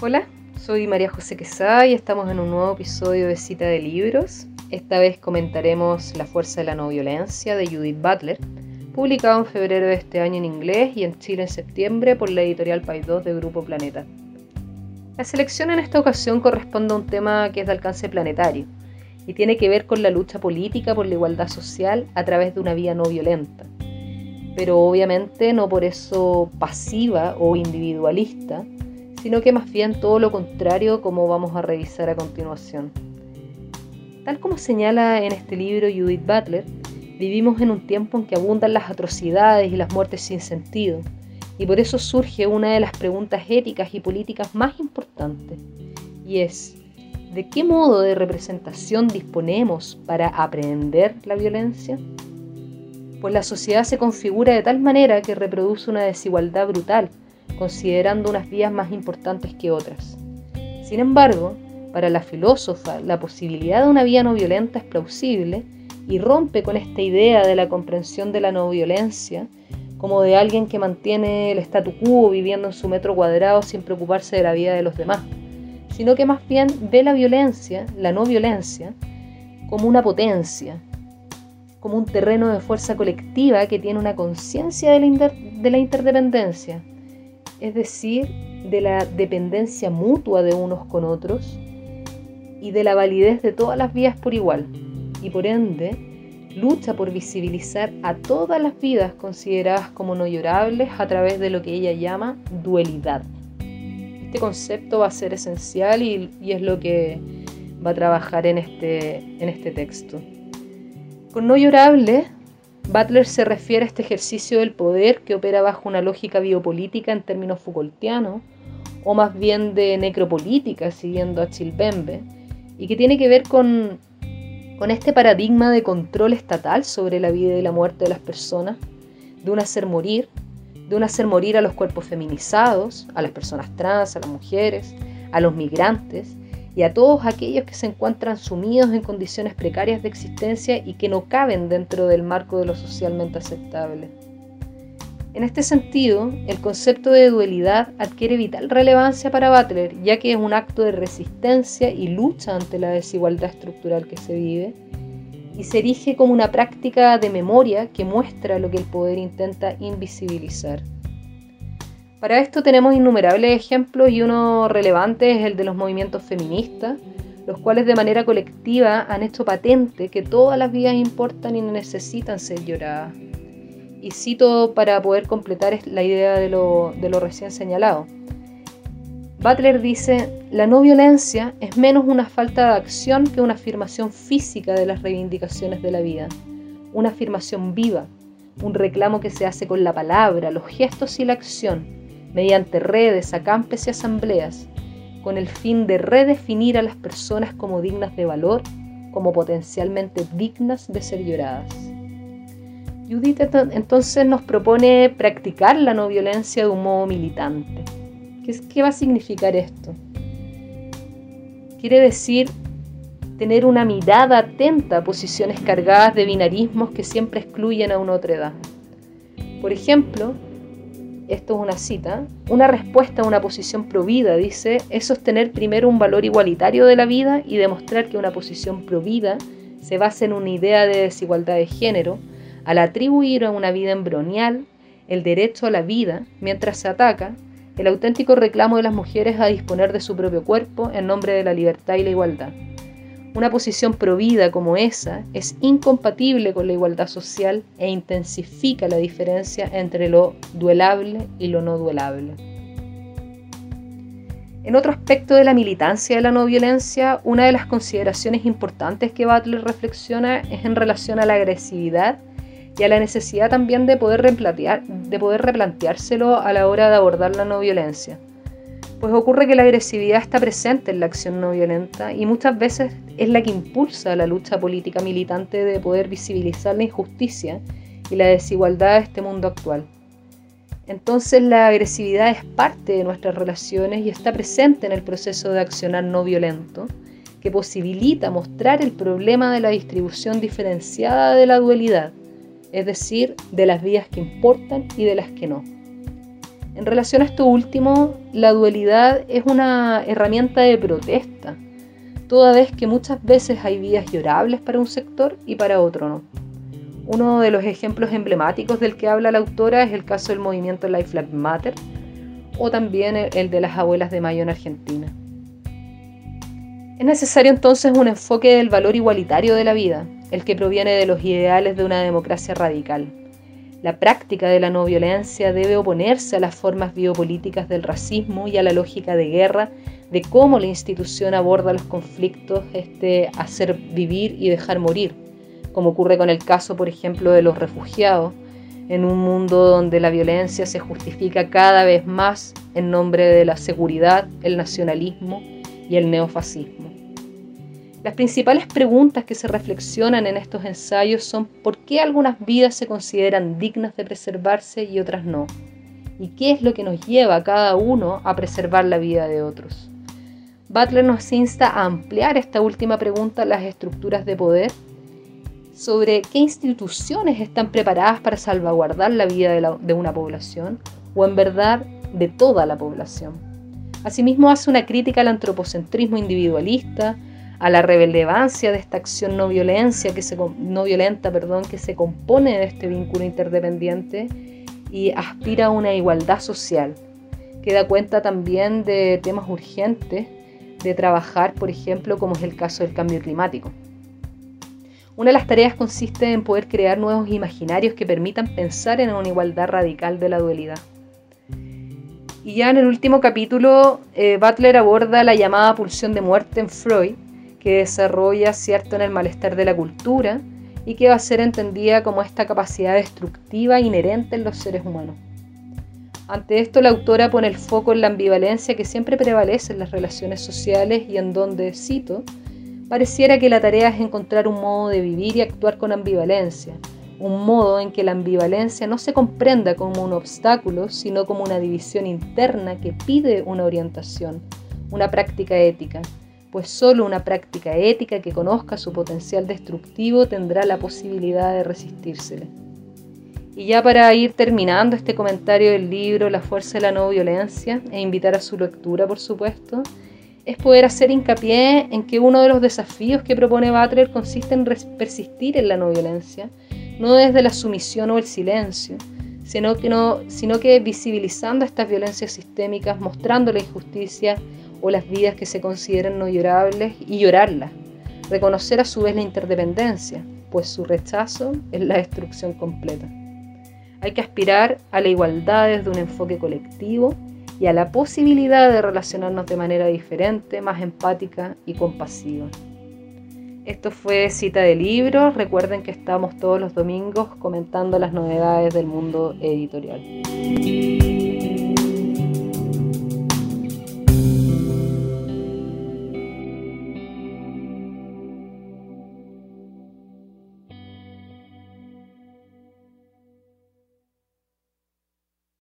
Hola, soy María José Quesada y estamos en un nuevo episodio de Cita de Libros. Esta vez comentaremos La fuerza de la no violencia de Judith Butler, publicado en febrero de este año en inglés y en Chile en septiembre por la editorial País 2 de Grupo Planeta. La selección en esta ocasión corresponde a un tema que es de alcance planetario y tiene que ver con la lucha política por la igualdad social a través de una vía no violenta, pero obviamente no por eso pasiva o individualista, sino que más bien todo lo contrario como vamos a revisar a continuación. Tal como señala en este libro Judith Butler, vivimos en un tiempo en que abundan las atrocidades y las muertes sin sentido, y por eso surge una de las preguntas éticas y políticas más importantes, y es, ¿de qué modo de representación disponemos para aprender la violencia? Pues la sociedad se configura de tal manera que reproduce una desigualdad brutal, considerando unas vías más importantes que otras. Sin embargo, para la filósofa, la posibilidad de una vía no violenta es plausible y rompe con esta idea de la comprensión de la no violencia como de alguien que mantiene el statu quo viviendo en su metro cuadrado sin preocuparse de la vida de los demás, sino que más bien ve la violencia, la no violencia, como una potencia, como un terreno de fuerza colectiva que tiene una conciencia de, de, la interdependencia, es decir, de la dependencia mutua de unos con otros y de la validez de todas las vías por igual, y por ende lucha por visibilizar a todas las vidas consideradas como no llorables a través de lo que ella llama dualidad. Este concepto va a ser esencial y, es lo que va a trabajar en este, en este texto. Con no llorable Butler se refiere a este ejercicio del poder que opera bajo una lógica biopolítica en términos Foucaultianos, o más bien de necropolítica, siguiendo a Chilbembe, y que tiene que ver con, con este paradigma de control estatal sobre la vida y la muerte de las personas, de un hacer morir, de un hacer morir a los cuerpos feminizados, a las personas trans, a las mujeres, a los migrantes, y a todos aquellos que se encuentran sumidos en condiciones precarias de existencia y que no caben dentro del marco de lo socialmente aceptable. En este sentido, el concepto de dualidad adquiere vital relevancia para Butler, ya que es un acto de resistencia y lucha ante la desigualdad estructural que se vive, y se erige como una práctica de memoria que muestra lo que el poder intenta invisibilizar. Para esto tenemos innumerables ejemplos y uno relevante es el de los movimientos feministas, los cuales de manera colectiva han hecho patente que todas las vidas importan y necesitan ser lloradas. Y cito para poder completar la idea de lo, de lo recién señalado. Butler dice, la no violencia es menos una falta de acción que una afirmación física de las reivindicaciones de la vida, una afirmación viva, un reclamo que se hace con la palabra, los gestos y la acción, mediante redes, acampes y asambleas, con el fin de redefinir a las personas como dignas de valor, como potencialmente dignas de ser lloradas. Judith entonces nos propone practicar la no violencia de un modo militante. ¿Qué, qué va a significar esto? Quiere decir tener una mirada atenta a posiciones cargadas de binarismos que siempre excluyen a una otra edad. Por ejemplo, esto es una cita, una respuesta a una posición provida, dice, es sostener primero un valor igualitario de la vida y demostrar que una posición provida se basa en una idea de desigualdad de género al atribuir a una vida embronial el derecho a la vida mientras se ataca el auténtico reclamo de las mujeres a disponer de su propio cuerpo en nombre de la libertad y la igualdad. Una posición provida como esa es incompatible con la igualdad social e intensifica la diferencia entre lo duelable y lo no duelable. En otro aspecto de la militancia de la no violencia, una de las consideraciones importantes que Butler reflexiona es en relación a la agresividad y a la necesidad también de poder, de poder replanteárselo a la hora de abordar la no violencia. Pues ocurre que la agresividad está presente en la acción no violenta y muchas veces es la que impulsa la lucha política militante de poder visibilizar la injusticia y la desigualdad de este mundo actual. Entonces la agresividad es parte de nuestras relaciones y está presente en el proceso de accionar no violento, que posibilita mostrar el problema de la distribución diferenciada de la dualidad, es decir, de las vías que importan y de las que no. En relación a esto último, la dualidad es una herramienta de protesta, toda vez que muchas veces hay vidas llorables para un sector y para otro no. Uno de los ejemplos emblemáticos del que habla la autora es el caso del movimiento Life Matter o también el de las abuelas de Mayo en Argentina. Es necesario entonces un enfoque del valor igualitario de la vida, el que proviene de los ideales de una democracia radical. La práctica de la no violencia debe oponerse a las formas biopolíticas del racismo y a la lógica de guerra de cómo la institución aborda los conflictos, este, hacer vivir y dejar morir, como ocurre con el caso, por ejemplo, de los refugiados, en un mundo donde la violencia se justifica cada vez más en nombre de la seguridad, el nacionalismo y el neofascismo. Las principales preguntas que se reflexionan en estos ensayos son por qué algunas vidas se consideran dignas de preservarse y otras no, y qué es lo que nos lleva cada uno a preservar la vida de otros. Butler nos insta a ampliar esta última pregunta a las estructuras de poder sobre qué instituciones están preparadas para salvaguardar la vida de una población o en verdad de toda la población. Asimismo hace una crítica al antropocentrismo individualista, a la relevancia de esta acción no, violencia que se, no violenta perdón, que se compone de este vínculo interdependiente y aspira a una igualdad social, que da cuenta también de temas urgentes de trabajar, por ejemplo, como es el caso del cambio climático. Una de las tareas consiste en poder crear nuevos imaginarios que permitan pensar en una igualdad radical de la dualidad. Y ya en el último capítulo, eh, Butler aborda la llamada pulsión de muerte en Freud, que desarrolla cierto en el malestar de la cultura y que va a ser entendida como esta capacidad destructiva inherente en los seres humanos. Ante esto, la autora pone el foco en la ambivalencia que siempre prevalece en las relaciones sociales y en donde, cito, pareciera que la tarea es encontrar un modo de vivir y actuar con ambivalencia, un modo en que la ambivalencia no se comprenda como un obstáculo, sino como una división interna que pide una orientación, una práctica ética, pues solo una práctica ética que conozca su potencial destructivo tendrá la posibilidad de resistírsele. Y ya para ir terminando este comentario del libro La fuerza de la no violencia e invitar a su lectura, por supuesto, es poder hacer hincapié en que uno de los desafíos que propone Butler consiste en persistir en la no violencia, no desde la sumisión o el silencio, sino que, no, sino que visibilizando estas violencias sistémicas, mostrando la injusticia o las vidas que se consideran no llorables y llorarlas. Reconocer a su vez la interdependencia, pues su rechazo es la destrucción completa. Hay que aspirar a la igualdad desde un enfoque colectivo y a la posibilidad de relacionarnos de manera diferente, más empática y compasiva. Esto fue cita de libros. Recuerden que estamos todos los domingos comentando las novedades del mundo editorial.